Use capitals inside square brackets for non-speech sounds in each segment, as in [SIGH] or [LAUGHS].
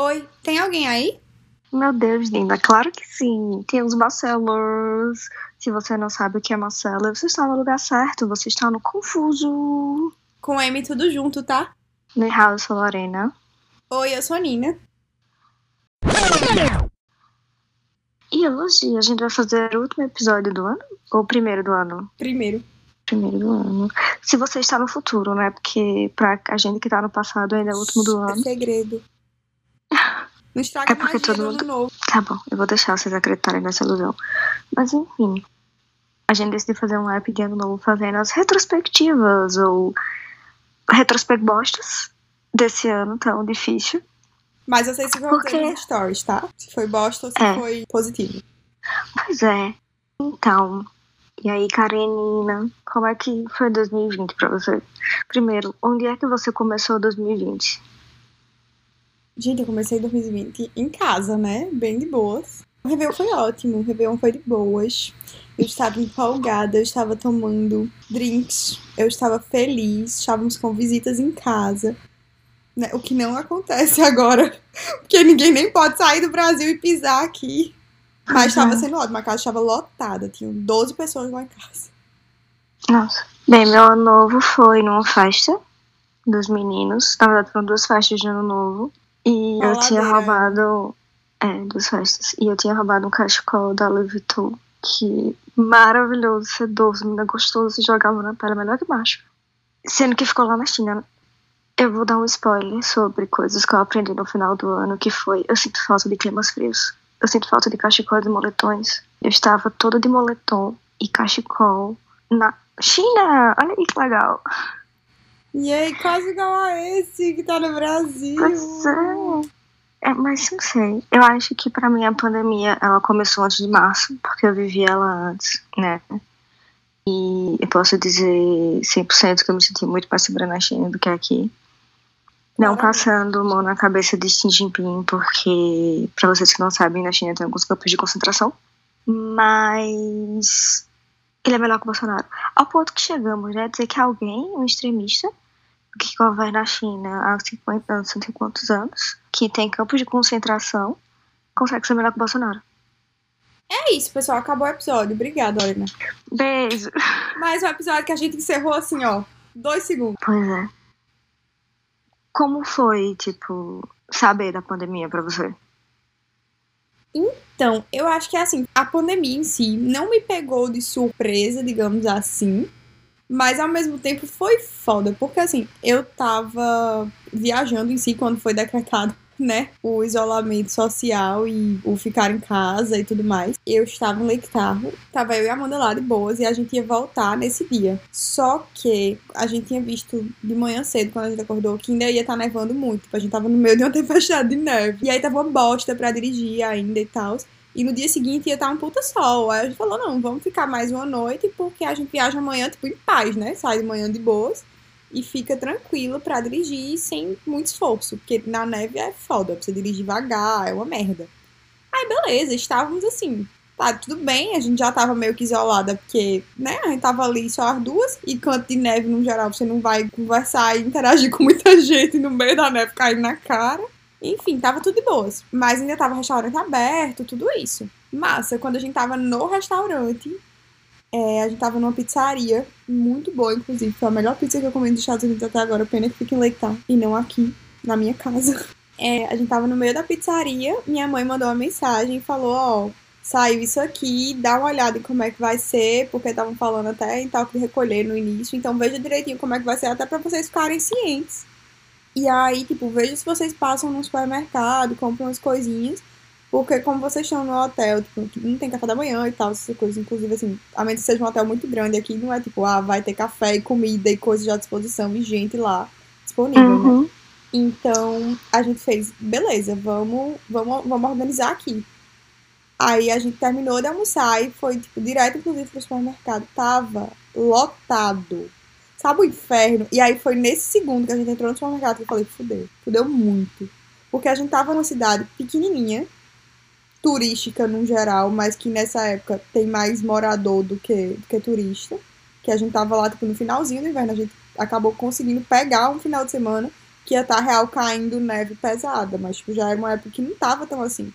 Oi, tem alguém aí? Meu Deus, linda, claro que sim. Tem os Marcelos. Se você não sabe o que é Marcelo, você está no lugar certo. Você está no Confuso. Com M tudo junto, tá? No eu sou Lorena. Oi, eu sou a Nina. E hoje a gente vai fazer o último episódio do ano? Ou o primeiro do ano? Primeiro. Primeiro do ano. Se você está no futuro, né? Porque pra a gente que tá no passado ainda é o último do É ano. segredo. Não estraga É porque mais todo do mundo- novo. Tá bom, eu vou deixar vocês acreditarem nessa ilusão. Mas enfim, a gente decidiu fazer um app de ano novo fazendo as retrospectivas ou retrospecbostas desse ano tão difícil. Mas vocês ficam Por quê? fazendo nos stories, tá? Se foi bosta ou se É. foi positivo. Pois é. Então, e aí, Karenina, como é que foi 2020 pra você? Primeiro, onde é que você começou 2020? Gente, eu comecei 2020 em casa, né? Bem de boas. O Réveillon foi ótimo, o Réveillon foi de boas. Eu estava empolgada, eu estava tomando drinks, eu estava feliz, estávamos com visitas em casa. né? O que não acontece [LAUGHS] agora, porque ninguém nem pode sair do Brasil e pisar aqui. Mas estava sendo ótimo, a casa estava lotada, tinham 12 pessoas lá em casa. Nossa. Bem, meu ano novo foi numa festa dos meninos. Na verdade, foram duas festas de ano novo. E eu tinha roubado. É, duas festas. E eu tinha roubado um cachecol da Louis Vuitton. Que maravilhoso, sedoso, menina gostoso, se jogava na pele melhor que macho. Sendo que ficou lá na China. Eu vou dar um spoiler sobre coisas que eu aprendi no final do ano, que foi eu sinto falta de climas frios. Eu sinto falta de cachecol e moletões. Eu estava toda de moletom e cachecol na China! Olha aí que legal. E aí, quase igual a esse que tá no Brasil. Pois é. É, mas não sei. Eu acho que pra mim a pandemia ela começou antes de março, porque eu vivi ela antes, né? E eu posso dizer 100% que eu me senti muito mais segura na China do que aqui. Não passando mão na cabeça de Xi Jinping, porque, pra vocês que não sabem, na China tem alguns campos de concentração. Mas ele é melhor que o Bolsonaro. Ao ponto que chegamos, né? Dizer que alguém, um extremista, que governa a China há 50 anos, não sei quantos anos, que tem campos de concentração, consegue ser melhor que o Bolsonaro. É isso, pessoal. Acabou o episódio. Obrigada, Lorena. Beijo! Mais um episódio que a gente encerrou assim, ó. Dois segundos. Pois é. Como foi, tipo, saber da pandemia pra você? Então, eu acho que assim, a pandemia em si não me pegou de surpresa, digamos assim. Mas ao mesmo tempo foi foda, porque assim, eu tava viajando em si quando foi decretado, [LAUGHS] né, o isolamento social e o ficar em casa e tudo mais. Eu estava em Lake tava eu e a Amanda lá de boas e a gente ia voltar nesse dia. Só que a gente tinha visto de manhã cedo, quando a gente acordou, que ainda ia estar nevando muito. Tipo, a gente tava no meio de uma [LAUGHS] tempestade de neve. E aí tava uma bosta pra dirigir ainda e tal. E no dia seguinte ia estar um puta sol. Aí a gente falou, não, vamos ficar mais uma noite, porque a gente viaja amanhã, tipo, em paz, né? Sai de manhã de boas e fica tranquilo pra dirigir sem muito esforço. Porque na neve é foda, pra você dirigir devagar, é uma merda. Aí beleza, estávamos assim. Tá, tudo bem, a gente já tava meio que isolada, porque, né, a gente tava ali só as duas, e canto de neve, no geral, você não vai conversar e interagir [LAUGHS] com muita gente no meio da neve caindo na cara. Enfim, tava tudo de boas. Mas ainda tava restaurante aberto, tudo isso. Massa, quando a gente tava no restaurante, é, a gente tava numa pizzaria, muito boa, inclusive. Foi a melhor pizza que eu comi nos Estados Unidos até agora. Pena que fica em Tahoe, e não aqui, na minha casa. [LAUGHS] É, a gente tava no meio da pizzaria, minha mãe mandou uma mensagem e falou, ó, saiu isso aqui, dá uma olhada em como é que vai ser, porque estavam falando até em tal que recolher no início, então veja direitinho como é que vai ser, até pra vocês ficarem cientes. E aí, tipo, veja se vocês passam no supermercado, compram umas coisinhas, porque como vocês estão no hotel, tipo, não tem café da manhã e tal, essas coisas, inclusive, assim, a menos que seja um hotel muito grande aqui, não é tipo, ah, vai ter café e comida e coisas à disposição e gente lá disponível, né? Uhum. Então a gente fez, beleza, vamos, vamos, vamos organizar aqui. Aí a gente terminou de almoçar e foi, tipo, direto, inclusive, pro supermercado. Tava lotado. Sabe o inferno? E aí foi nesse segundo que a gente entrou no supermercado que eu falei, fudeu. Fudeu muito. Porque a gente tava numa cidade pequenininha, turística no geral, mas que nessa época tem mais morador do que, do que turista. Que a gente tava lá, tipo, no finalzinho do inverno. A gente acabou conseguindo pegar um final de semana que ia estar tá real caindo neve pesada, mas tipo, já era uma época que não tava tão assim.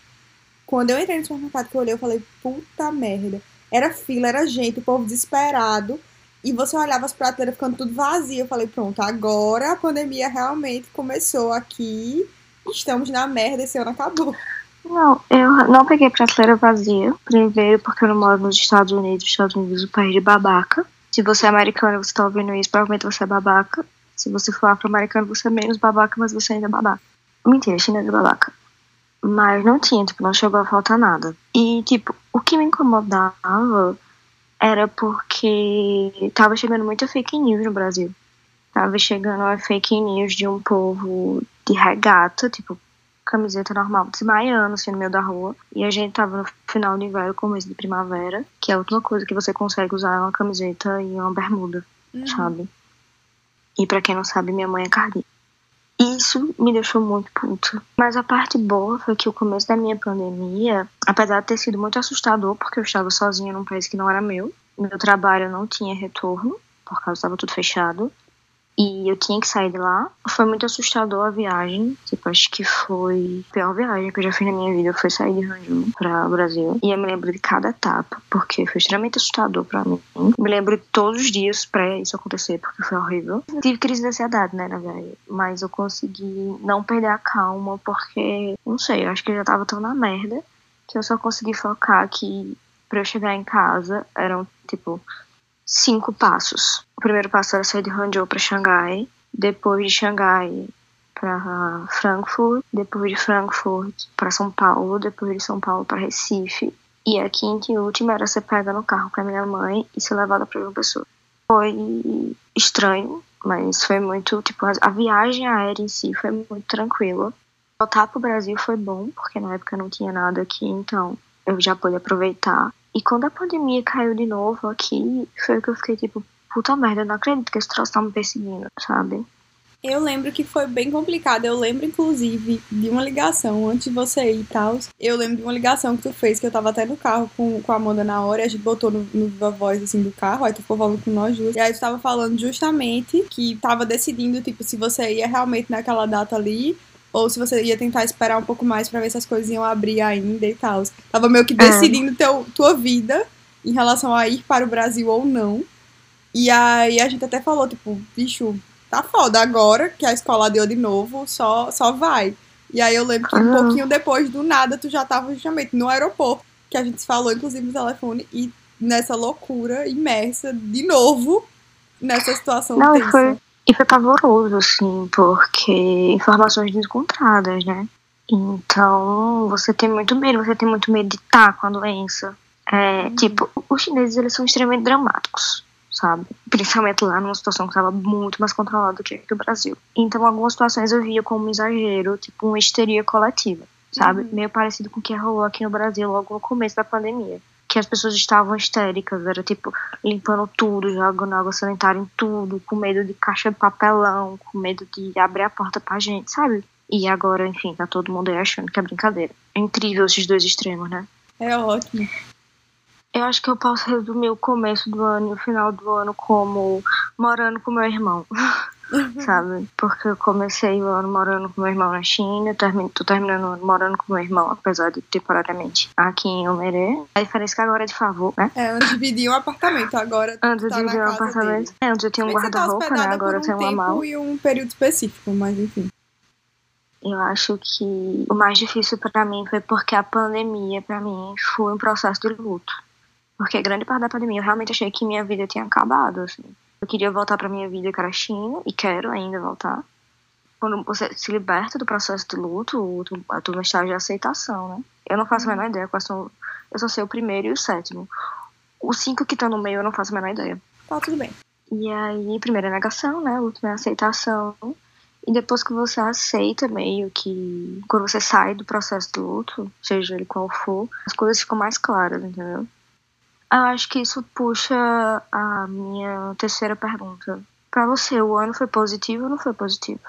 Quando eu entrei no supermercado que eu olhei, eu falei, puta merda. Era fila, era gente, o povo desesperado. E você olhava as prateleiras ficando tudo vazio. Eu falei, pronto, agora a pandemia realmente começou aqui. Estamos na merda, esse ano acabou. Não, eu não peguei prateleira vazia. Primeiro, porque eu não moro nos Estados Unidos. Os Estados Unidos é um país de babaca. Se você é americano e você tá ouvindo isso, provavelmente você é babaca. Se você for afro-americano, você é menos babaca, mas você ainda é babaca. Mentira, chinês é babaca. Mas não tinha, tipo, não chegou a faltar nada. E, tipo, o que me incomodava era porque tava chegando muita fake news no Brasil. Tava chegando a fake news de um povo de regata, tipo, camiseta normal, desmaiando assim no meio da rua. E a gente tava no final do inverno, começo de primavera, que é a última coisa que você consegue usar é uma camiseta e uma bermuda, uhum. sabe? E para quem não sabe, minha mãe é Isso me deixou muito puta. Mas a parte boa foi que o começo da minha pandemia, apesar de ter sido muito assustador, porque eu estava sozinha num país que não era meu, meu trabalho não tinha retorno, por causa estava tudo fechado e eu tinha que sair de lá. Foi muito assustador a viagem. Tipo, acho que foi a pior viagem que eu já fiz na minha vida. Foi sair de Ranjun para o Brasil. E eu me lembro de cada etapa, porque foi extremamente assustador para mim. Me lembro de todos os dias pré isso acontecer, porque foi horrível. Tive crise de ansiedade, né, na viagem. Mas eu consegui não perder a calma, porque, não sei, eu acho que eu já tava tão na merda que eu só consegui focar que para eu chegar em casa eram, tipo, cinco passos. O primeiro passo era sair de Hangzhou para Xangai, depois de Xangai para Frankfurt, depois de Frankfurt para São Paulo, depois de São Paulo para Recife. E a quinta e última era ser pega no carro com a minha mãe e ser levada para uma pessoa. Foi estranho, mas foi muito, tipo, a viagem aérea em si foi muito tranquila. Voltar pro Brasil foi bom, porque na época não tinha nada aqui, então eu já pude aproveitar. E quando a pandemia caiu de novo aqui, foi que eu fiquei tipo, puta merda, eu não acredito que esse troço tá me perseguindo, sabe? Eu lembro que foi bem complicado. Eu lembro, inclusive, de uma ligação antes de você ir e tal. Eu lembro de uma ligação que tu fez, que eu tava até no carro com, com a Amanda na hora, a gente botou no, no voz assim do carro, aí tu ficou falando com nós duas. E aí tu tava falando justamente que tava decidindo, tipo, se você ia realmente naquela data ali, ou se você ia tentar esperar um pouco mais para ver se as coisas iam abrir ainda e tal. Tava meio que é. decidindo é. teu, tua vida em relação a ir para o Brasil ou não. E aí a gente até falou, tipo, bicho, tá foda agora que a escola deu de novo, só, só vai. E aí eu lembro que um pouquinho depois, do nada, tu já tava justamente no aeroporto, que a gente se falou, inclusive, no telefone, e nessa loucura imersa, de novo, nessa situação Não, tensa. Foi, e foi pavoroso, assim, porque informações desencontradas, né? Então, você tem muito medo, você tem muito medo de estar com a doença. É, uhum. Tipo, os chineses, eles são extremamente dramáticos, sabe? Principalmente lá numa situação que estava muito mais controlada do que aqui no Brasil. Então, algumas situações eu via como um exagero, tipo, uma histeria coletiva, sabe? Uhum. Meio parecido com o que rolou aqui no Brasil logo no começo da pandemia que as pessoas estavam histéricas, era tipo limpando tudo, jogando água sanitária em tudo, com medo de caixa de papelão, com medo de abrir a porta pra gente, sabe? E agora, enfim, tá todo mundo aí achando que é brincadeira. É incrível esses dois extremos, né? É ótimo. Eu acho que eu posso resumir o começo do ano e o final do ano como morando com meu irmão. [LAUGHS] sabe? Porque eu comecei o ano morando com meu irmão na China, termino, tô terminando o ano morando com meu irmão, apesar de temporariamente aqui em Omerê. A diferença é que agora é de favor, né? É, antes dividir um apartamento, agora antes tá dividir um apartamento. Dele. É, antes eu tinha um tá guarda-roupa, tá né? Agora um eu tenho uma mala. e um período específico, mas enfim. Eu acho que o mais difícil para mim foi porque a pandemia, para mim, foi um processo de luto. Porque grande parte da pandemia eu realmente achei que minha vida tinha acabado, assim. Eu queria voltar para minha vida China e quero ainda voltar. Quando você se liberta do processo de luto, a tua estágio de aceitação, né? Eu não faço a menor ideia quais são. Eu só sei o primeiro e o sétimo. Os cinco que estão no meio eu não faço a menor ideia. Tá, tudo bem. E aí, primeiro é negação, né? O último é aceitação. E depois que você aceita meio que. Quando você sai do processo de luto, seja ele qual for, as coisas ficam mais claras, entendeu? Eu acho que isso puxa a minha terceira pergunta. Para você, o ano foi positivo ou não foi positivo?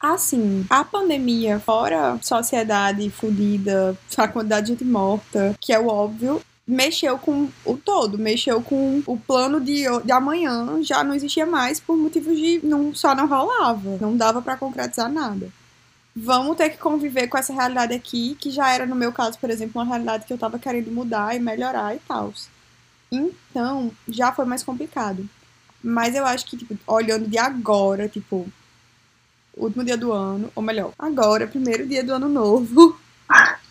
Assim, a pandemia, fora sociedade fodida, a quantidade de gente morta, que é o óbvio, mexeu com o todo, mexeu com o plano de, de amanhã, já não existia mais por motivos de não só não rolava, não dava para concretizar nada. Vamos ter que conviver com essa realidade aqui, que já era no meu caso, por exemplo, uma realidade que eu tava querendo mudar e melhorar e tal. Então, já foi mais complicado. Mas eu acho que, tipo, olhando de agora, tipo, último dia do ano, ou melhor, agora, primeiro dia do ano novo. [LAUGHS]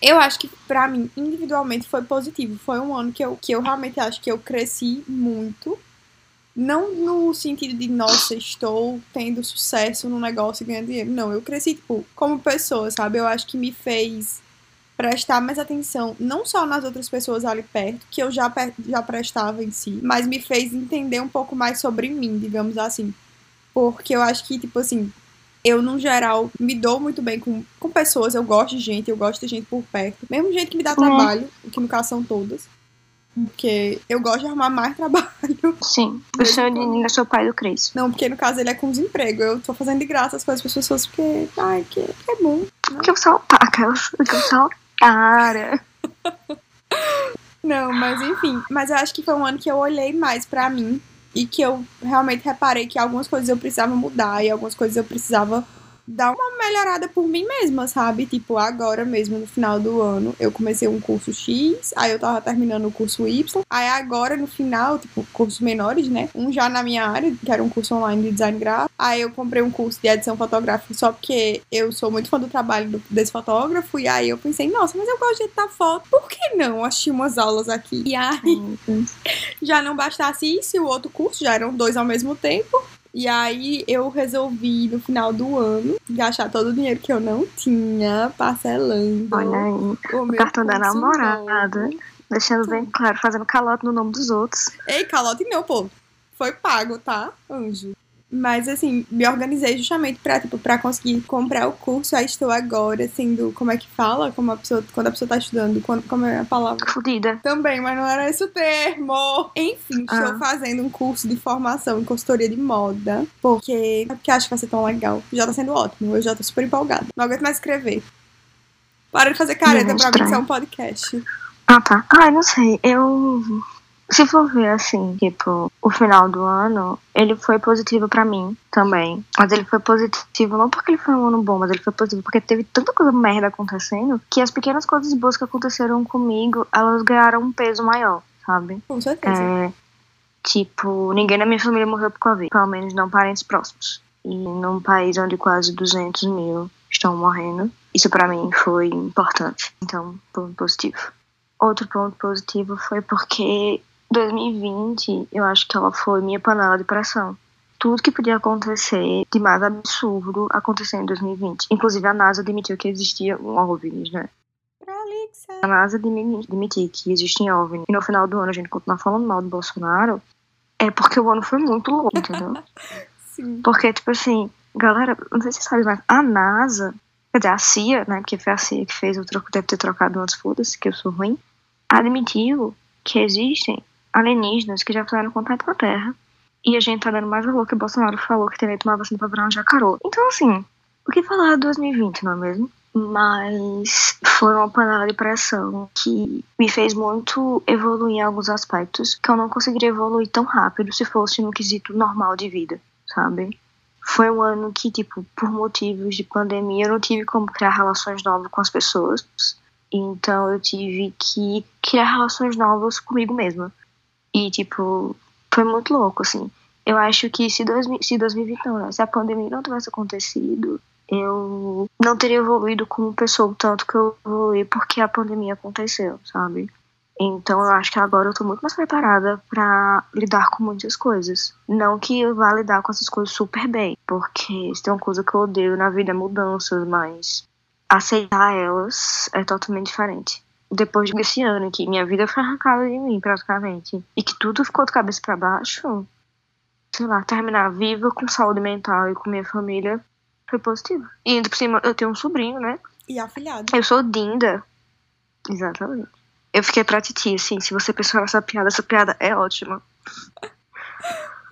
Eu acho que para mim, individualmente, foi positivo. Foi um ano que eu, que eu realmente acho que eu cresci muito. Não no sentido de, nossa, estou tendo sucesso no negócio e ganhando dinheiro. Não, eu cresci, tipo, como pessoa, sabe? Eu acho que me fez prestar mais atenção, não só nas outras pessoas ali perto, que eu já, já prestava em si, mas me fez entender um pouco mais sobre mim, digamos assim. Porque eu acho que, tipo assim, eu, no geral, me dou muito bem com, com pessoas, eu gosto de gente, eu gosto de gente por perto. Mesmo gente que me dá trabalho, que no caso são todas. Porque eu gosto de arrumar mais [LAUGHS] trabalho. Sim. O seu Nini é seu pai do Cris. Não, porque no caso ele é com desemprego. Eu tô fazendo de graça as coisas para as pessoas porque. Ai, que, que é bom. Né? Porque eu sou. Porque eu sou otária. Não, mas enfim. Mas eu acho que foi um ano que eu olhei mais para mim e que eu realmente reparei que algumas coisas eu precisava mudar e algumas coisas eu precisava dar uma melhorada por mim mesma, sabe? Tipo, agora mesmo, no final do ano, eu comecei um curso X, aí eu tava terminando o curso Y, aí agora no final, tipo, cursos menores, né? Um já na minha área, que era um curso online de design gráfico, aí eu comprei um curso de edição fotográfica só porque eu sou muito fã do trabalho do, desse fotógrafo, e aí eu pensei, nossa, mas eu gosto de editar foto, por que não achei umas aulas aqui? E aí, [LAUGHS] já não bastasse isso, e o outro curso, já eram dois ao mesmo tempo, e aí eu resolvi, no final do ano, gastar todo o dinheiro que eu não tinha, parcelando. Olha aí, o, o cartão da namorada. Novo. Deixando bem claro, fazendo calote no nome dos outros. Ei, calote não, pô. Foi pago, tá, anjo? Mas, assim, me organizei justamente pra, tipo, pra conseguir comprar o curso. Aí estou agora, sendo, como é que fala? Como a pessoa, quando a pessoa tá estudando, quando, como é a palavra? Fudida. Também, mas não era esse o termo. Enfim, ah. estou fazendo um curso de formação em consultoria de moda. Porque, é porque acho que vai ser tão legal. Já tá sendo ótimo. Eu já tô super empolgada. Não aguento mais escrever. Para de fazer careta pra mim, que é um podcast. Ah, tá. Ah, não sei. Eu se for ver assim, tipo, o final do ano, ele foi positivo para mim também. Mas ele foi positivo não porque ele foi um ano bom, mas ele foi positivo porque teve tanta coisa merda acontecendo que as pequenas coisas boas que aconteceram comigo, elas ganharam um peso maior, sabe? Com certeza. É, tipo, ninguém na minha família morreu por Covid, pelo menos não parentes próximos. E num país onde quase 200 mil estão morrendo, isso para mim foi importante. Então, ponto positivo. Outro ponto positivo foi porque 2020, eu acho que ela foi minha panela de pressão. Tudo que podia acontecer de mais absurdo aconteceu em 2020. Inclusive, a NASA admitiu que existia um OVNI, né? A NASA admitiu que existem OVNI. E no final do ano a gente continuar falando mal do Bolsonaro. É porque o ano foi muito louco, entendeu? [LAUGHS] Sim. Porque, tipo assim, galera, não sei se vocês sabem, mas a NASA, quer dizer, a CIA, né? Porque foi a CIA que fez o troco, deve ter trocado antes, foda-se, que eu sou ruim. Admitiu que existem alienígenas que já fizeram contato com a Terra. E a gente tá dando mais valor que o Bolsonaro falou que teria que tomar vacina pra virar um jacarô. Então, assim, o que falar de 2020, não é mesmo? Mas foi uma panela de pressão que me fez muito evoluir em alguns aspectos que eu não conseguiria evoluir tão rápido se fosse no quesito normal de vida, sabe? Foi um ano que, tipo, por motivos de pandemia, eu não tive como criar relações novas com as pessoas. Então eu tive que criar relações novas comigo mesma. E, tipo, foi muito louco, assim. Eu acho que se, dois, se 2020 não, né? Se a pandemia não tivesse acontecido, eu não teria evoluído como pessoa o tanto que eu evolui porque a pandemia aconteceu, sabe? Então eu acho que agora eu tô muito mais preparada para lidar com muitas coisas. Não que eu vá lidar com essas coisas super bem, porque se tem uma coisa que eu odeio na vida é mudanças, mas aceitar elas é totalmente diferente depois desse ano que minha vida foi arrancada de mim, praticamente, e que tudo ficou de cabeça para baixo, sei lá, terminar viva com saúde mental e com minha família foi positivo. E ainda por cima, eu tenho um sobrinho, né? E afilhado. Eu sou Dinda. Exatamente. Eu fiquei pra Titi, assim, se você pensou nessa piada, essa piada é ótima.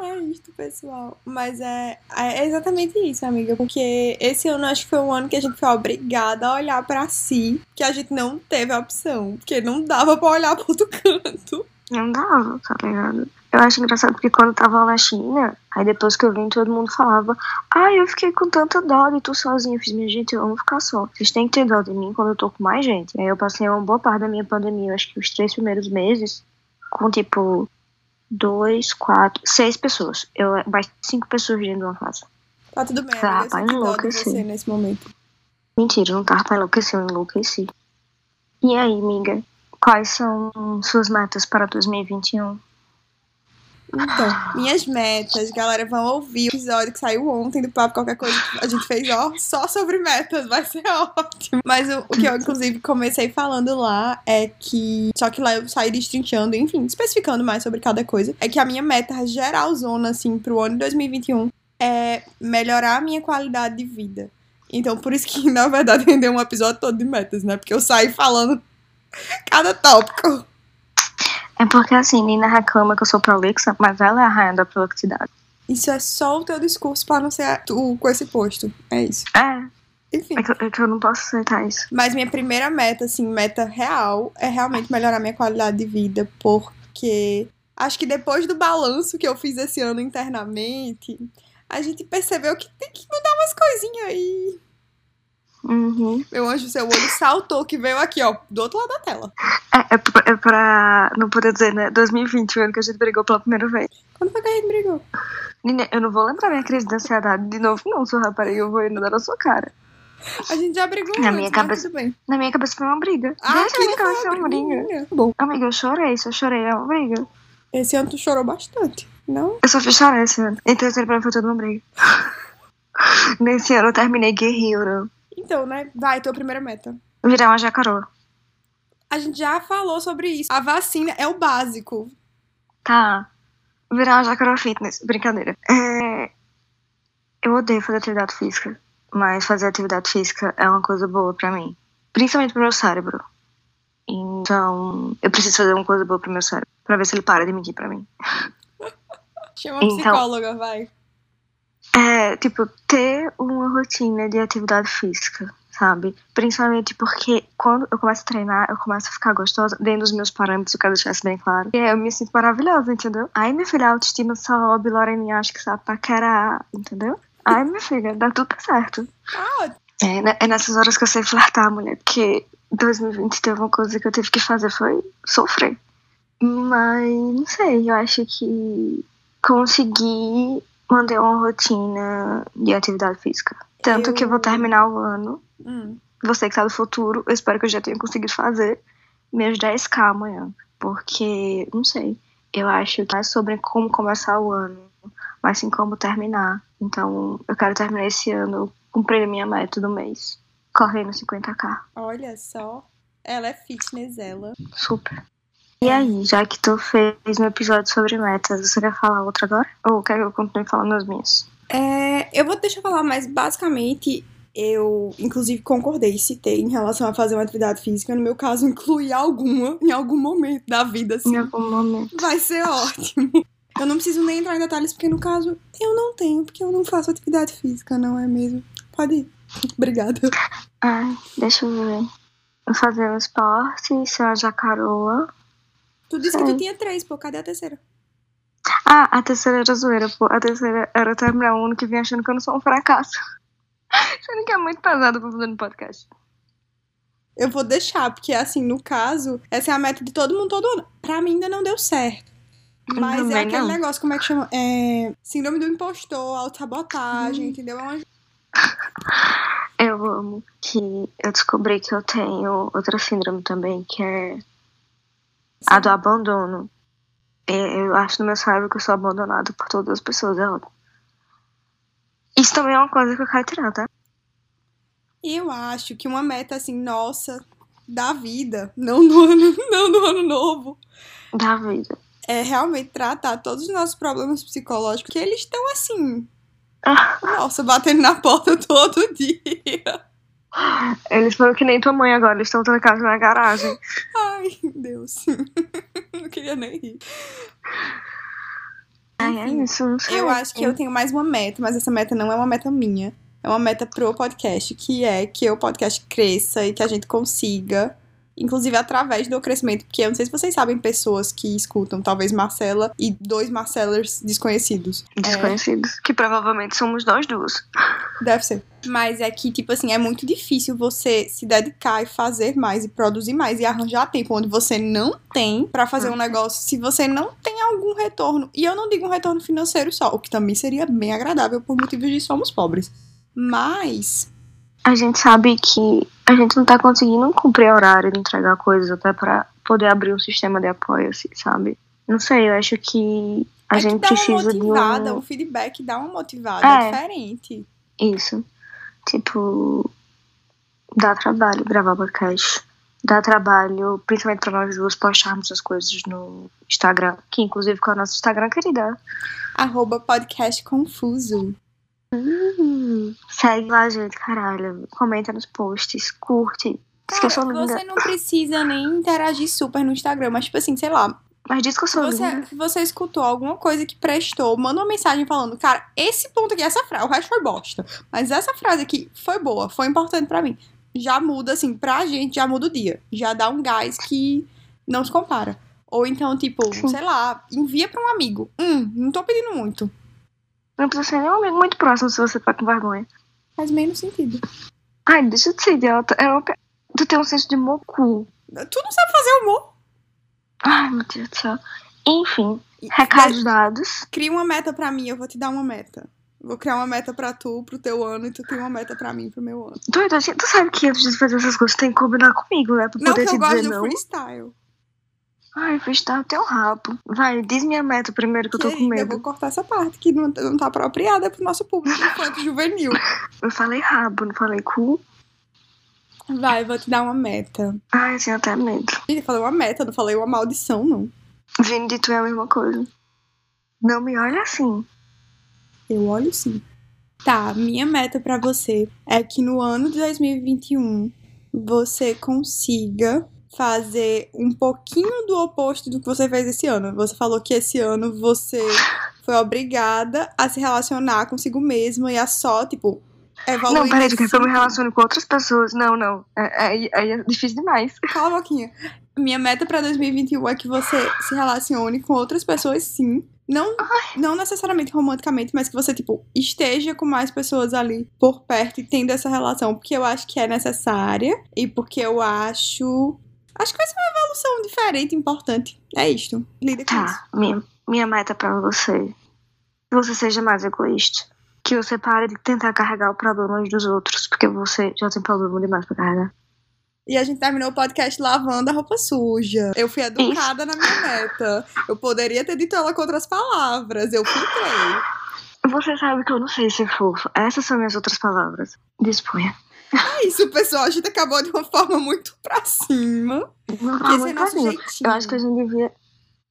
É isto, pessoal. Mas é, é exatamente isso, amiga. Porque esse ano acho que foi um ano que a gente foi obrigada a olhar pra si, que a gente não teve a opção. Porque não dava pra olhar pro outro canto. Não dava, tá ligado? Eu acho engraçado porque quando eu tava na China, aí depois que eu vim, todo mundo falava: Ai, eu fiquei com tanta dó de tu sozinha. Eu fiz, minha gente, eu amo ficar só. Vocês têm que ter dó de mim quando eu tô com mais gente. Aí eu passei uma boa parte da minha pandemia, acho que os três primeiros meses, com tipo dois, quatro, seis pessoas. Eu, mais cinco pessoas dentro de uma casa. Tá tudo bem, Tá, de enlouquecer. você nesse momento. Mentira, não tava pra enlouquecer, eu enlouqueci. E aí, amiga? Quais são suas metas para 2021? Então, minhas metas, galera, vão ouvir o episódio que saiu ontem do Papo Qualquer Coisa que a gente fez, ó, só sobre metas, vai ser [LAUGHS] ótimo. Mas o, o que eu, inclusive, comecei falando lá é que. Só que lá eu saí destrinchando, enfim, especificando mais sobre cada coisa. É que a minha meta geralzona, assim, pro ano de 2021 é melhorar a minha qualidade de vida. Então, por isso que, [LAUGHS] na verdade, [LAUGHS] rendeu um episódio todo de metas, né? Porque eu saí falando cada tópico. É porque assim, Nina reclama que eu sou prolixa, mas ela é a rainha da prolixidade. Isso é só o teu discurso pra não ser tu com esse posto. É isso. É, Enfim. é que, é que eu não posso aceitar isso. Mas minha primeira meta, assim, meta real, é realmente melhorar minha qualidade de vida, porque acho que depois do balanço que eu fiz esse ano internamente, a gente percebeu que tem que mudar umas coisinhas aí. Uhum. Meu anjo, seu olho saltou, que veio aqui, ó, do outro lado da tela. É, é, pra- é pra não poder dizer, né? 2020, o ano que a gente brigou pela primeira vez. Quando foi que a gente brigou? Nina, eu não vou lembrar minha crise de ansiedade de novo, não, sua rapariga. Eu vou ainda dar na sua cara. A gente já brigou Na antes, minha cabeça-. Na minha cabeça foi uma briga. Ah, na aquilo minha cabeça foi uma briga. Bom, Amiga, eu chorei, se eu chorei, é uma briga. esse ano tu chorou bastante, não? Eu só fiz chorar esse ano. Então, esse ano pra mim foi toda uma briga. [LAUGHS] Nesse ano eu terminei guerreiro. Então, né? Vai, tua primeira meta. Virar uma jacaroa. A gente já falou sobre isso. A vacina é o básico. Tá. Virar uma jacaroa fitness. Brincadeira. É... Eu odeio fazer atividade física. Mas fazer atividade física é uma coisa boa pra mim. Principalmente pro meu cérebro. Então, eu preciso fazer uma coisa boa pro meu cérebro. Pra ver se ele para de mentir pra mim. [LAUGHS] Chama a Então- psicóloga, vai. É, tipo, ter uma rotina de atividade física, sabe? Principalmente porque quando eu começo a treinar, eu começo a ficar gostosa dentro dos meus parâmetros, eu quero deixar isso bem claro. E aí eu me sinto maravilhosa, entendeu? Aí, minha filha, a autoestima sobe, Lorena acha que sabe paquerar, entendeu? Aí, minha filha, dá tudo certo. Ah, É, né, é nessas horas que eu sei flertar, mulher, porque 2020 teve uma coisa que eu tive que fazer foi sofrer. Mas, não sei, eu acho que consegui manter uma rotina de atividade física. Tanto Eu- que eu vou terminar o ano, hum. você que tá do futuro, eu espero que eu já tenha conseguido fazer meus 10k amanhã. Porque, não sei, eu acho que é sobre como começar o ano, mas sim como terminar. Então, eu quero terminar esse ano cumprindo a minha meta do mês. Correndo 50k. Olha só. Ela é fitness, ela. Super. E aí, já que tu fez um episódio sobre metas, você quer falar outra agora? Ou quer que eu continue falando as minhas? É, eu vou deixar falar, mas basicamente eu, inclusive, concordei citei em relação a fazer uma atividade física. No meu caso, incluir alguma em algum momento da vida, assim. Em algum momento. Vai ser ótimo. Eu não preciso nem entrar em detalhes, porque no caso, eu não tenho, porque eu não faço atividade física, não é mesmo? Pode ir. [LAUGHS] Obrigada. Ai, deixa eu ver. Vou fazer um esporte, ser uma jacaroa. Tu disse que tu Sei. tinha três, pô. Cadê a terceira? Ah, a terceira era zoeira, pô. A terceira era terminar o ano que vem achando que eu não sou um fracasso. [LAUGHS] Sendo que é muito pesado pra fazer no podcast. Eu vou deixar, porque assim, no caso, essa é a meta de todo mundo todo ano. Pra mim ainda não deu certo. Mas é Também aquele não. negócio, como é que chama? É. Síndrome do impostor, autossabotagem, Hum. entendeu? É uma Eu amo que eu descobri que eu tenho outra síndrome também, que é a do abandono. É, Eu acho no meu cérebro que eu sou abandonado por todas as pessoas, é óbvio. Isso também é uma coisa que eu quero tirar, tá? E eu acho que uma meta assim, nossa, da vida, não do ano, [LAUGHS] não do ano novo, Da vida. é realmente tratar todos os nossos problemas psicológicos, que eles estão assim, Ah, nossa, batendo na porta [LAUGHS] todo dia. Eles foram que nem tua mãe agora, eles estão trancados na garagem. Ai, Deus. [LAUGHS] Não queria nem rir. Ai, é isso, não sei. Eu acho que eu tenho mais uma meta, mas essa meta não é uma meta minha. É uma meta pro podcast, que é que o podcast cresça e que a gente consiga, inclusive através do crescimento, porque eu não sei se vocês sabem pessoas que escutam, talvez Marcela e dois Marcellers desconhecidos. É, Desconhecidos. Que provavelmente somos nós duas. deve ser. Mas é que, tipo assim, é muito difícil você se dedicar e fazer mais e produzir mais e arranjar tempo onde você não tem pra fazer um negócio se você não tem algum retorno. E eu não digo um retorno financeiro só, o que também seria bem agradável por motivos de somos pobres. Mas A gente sabe que a gente não tá conseguindo cumprir horário de entregar coisas até pra poder abrir um sistema de apoio, assim, sabe? Não sei, eu acho que a é que gente dá uma precisa de motivada, um... um feedback dá uma motivada É. diferente. Isso. Tipo, dá trabalho gravar podcast. Dá trabalho, principalmente pra nós duas, postarmos as coisas no Instagram. Que inclusive com o nosso Instagram, querida. Arroba podcast confuso. Hum, segue lá, gente, caralho. Comenta nos posts, curte. Cara, linda. você não precisa nem interagir super no Instagram, mas tipo assim, sei lá, Mas diz que eu sou você, linda. você escutou alguma coisa que prestou, manda uma mensagem falando, cara, esse ponto aqui, essa frase, o resto foi bosta. Mas essa frase aqui foi boa, foi importante pra mim. Já muda, assim, pra gente, já muda o dia. Já dá um gás que não se compara. Ou então, tipo, Sim. sei lá, envia pra um amigo. Hum, não tô pedindo muito. Não precisa ser nem um amigo muito próximo se você tá com vergonha. Faz menos sentido. Ai, deixa de ser idiota. É uma... Tu tem um senso de mocu. Tu não sabe fazer humor. Ai, meu Deus do céu. Enfim, recados dados. Cria uma meta pra mim, eu vou te dar uma meta. Vou criar uma meta pra tu, pro teu ano, e tu cria uma meta pra mim, pro meu ano. Doido, tu sabe que antes de fazer essas coisas tem que combinar comigo, né? Pra Não poder que eu te gosto dizer do não. freestyle. Ai, freestyle tem um rabo. Vai, diz minha meta primeiro que eu tô com Querida, eu medo. vou cortar essa parte que não, não tá apropriada pro nosso público [LAUGHS] infanto juvenil. Eu falei rabo, não falei cu. Vai, vou te dar uma meta. Ai, assim, até medo. Eu falei uma meta, não falei uma maldição, não. Vindo de tu é a mesma coisa. Não me olha assim. Eu olho sim. Tá, minha meta pra você é que no ano de 2021 você consiga fazer um pouquinho do oposto do que você fez esse ano. Você falou que esse ano você foi obrigada a se relacionar consigo mesma e a só, tipo, evoluir. não, peraí, que eu me relaciono com outras pessoas. Não, não. É- Aí é, é difícil demais. [LAUGHS] Cala a boquinha. Minha meta pra 2021 é que você se relacione com outras pessoas, sim. Não, não necessariamente romanticamente, mas que você, tipo, esteja com mais pessoas ali por perto e tendo essa relação. Porque eu acho que é necessária e porque eu acho. Acho que vai ser uma evolução diferente, importante. É isto. Lida com isso. Tá, minha, minha meta pra você. Que você seja mais egoísta. Que você pare de tentar carregar o problema dos outros. Porque você já tem problema demais pra carregar. E a gente terminou o podcast lavando a roupa suja. Eu fui educada na minha meta. Eu poderia ter dito ela com outras palavras. Eu filtrei. Você sabe que eu não sei ser fofa. Essas são minhas outras palavras. Disponha. É isso, pessoal. A gente acabou de uma forma muito pra cima. Não esse é nosso carinho. jeitinho. Eu acho que a gente devia.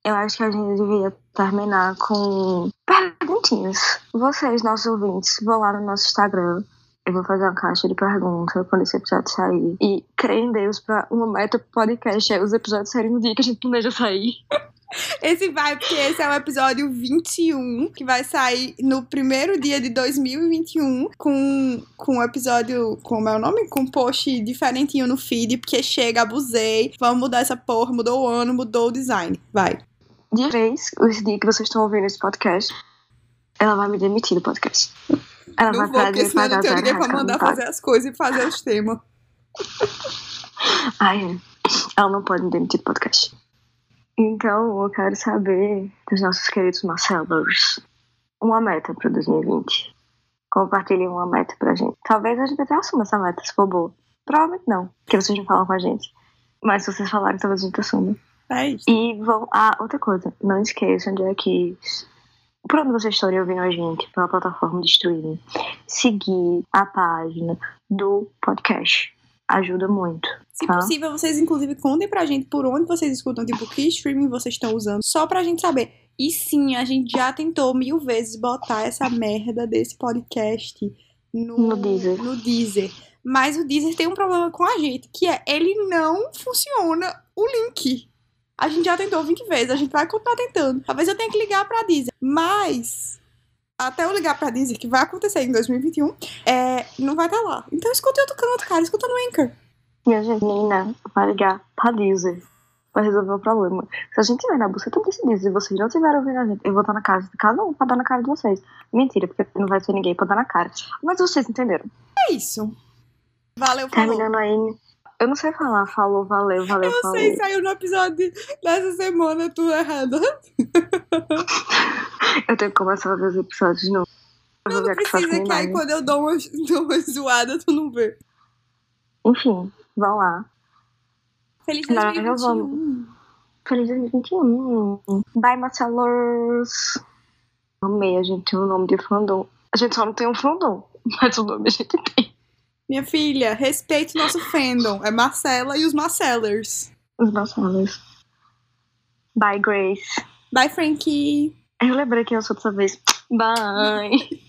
Eu acho que a gente devia terminar com perguntinhas. Vocês, nossos ouvintes, vão lá no nosso Instagram. Eu vou fazer uma caixa de perguntas quando esse episódio sair. E creio em Deus pra uma meta podcast é os episódios saírem no dia que a gente planeja sair. [LAUGHS] Esse vai, porque esse é o episódio 21, que vai sair no primeiro dia de 2021, com, com um episódio, como é o nome? Com um post diferentinho no feed, porque chega, abusei, vamos mudar essa porra, mudou o ano, mudou o design. Vai. Dia 3, esse dia que vocês estão ouvindo esse podcast, ela vai me demitir do podcast. Ela não vai vou, porque de senão eu não tenho ninguém pra mandar fazer as coisas e fazer os temas. Ai, ela não pode me demitir do podcast. Então, eu quero saber dos nossos queridos Marcelos uma meta para 2020. Compartilhem uma meta pra gente. Talvez a gente até assuma essa meta, se for boa. Provavelmente não, porque vocês não falam com a gente. Mas se vocês falarem, talvez a gente assuma. É isso. E vão. Ah, outra coisa. Não esqueçam de aqui. Por onde vocês estão ouvindo a gente, pela plataforma de streaming, seguir a página do podcast. Ajuda muito. Se Tá. possível, vocês inclusive contem pra gente por onde vocês escutam, tipo, que streaming vocês estão usando, só pra gente saber. E sim, a gente já tentou mil vezes botar essa merda desse podcast no, No Deezer. no Deezer. Mas o Deezer tem um problema com a gente, que é ele não funciona o link. A gente já tentou 20 vezes, a gente vai continuar tentando. Talvez eu tenha que ligar pra Deezer. Mas, até eu ligar pra Deezer, que vai acontecer em 2021, é, não vai estar lá. Então escuta em outro canto, cara. Escuta no Anchor. Minha menina, vai ligar pra Deezer pra resolver o problema. Se a gente tiver na busca desse Deezer e vocês não tiverem ouvindo a gente, eu vou estar na casa de cada um pra dar na cara de vocês. Mentira, porque não vai ter ninguém pra dar na cara. Mas vocês entenderam. É isso. Valeu, falou. Terminando aí. Eu não sei falar, falou, valeu, valeu, Eu falou. sei, saiu no episódio dessa semana, tudo errado. Eu tenho que começar a ver os episódios de novo. Eu Não que faço precisa que aí quando eu dou uma, [LAUGHS] dou uma zoada, tu não vê. Enfim, vão lá. Feliz Não, 2021. Feliz 2021. Bye, Marcelos. Amei, a gente tem um nome de fandom. A gente só não tem um fandom, [LAUGHS] mas o nome a gente tem. Minha filha, respeite nosso fandom. É Marcela e os Marcellers. Os Marcelos. Bye, Grace. Bye, Frankie. Eu lembrei que eu sou dessa vez. Bye.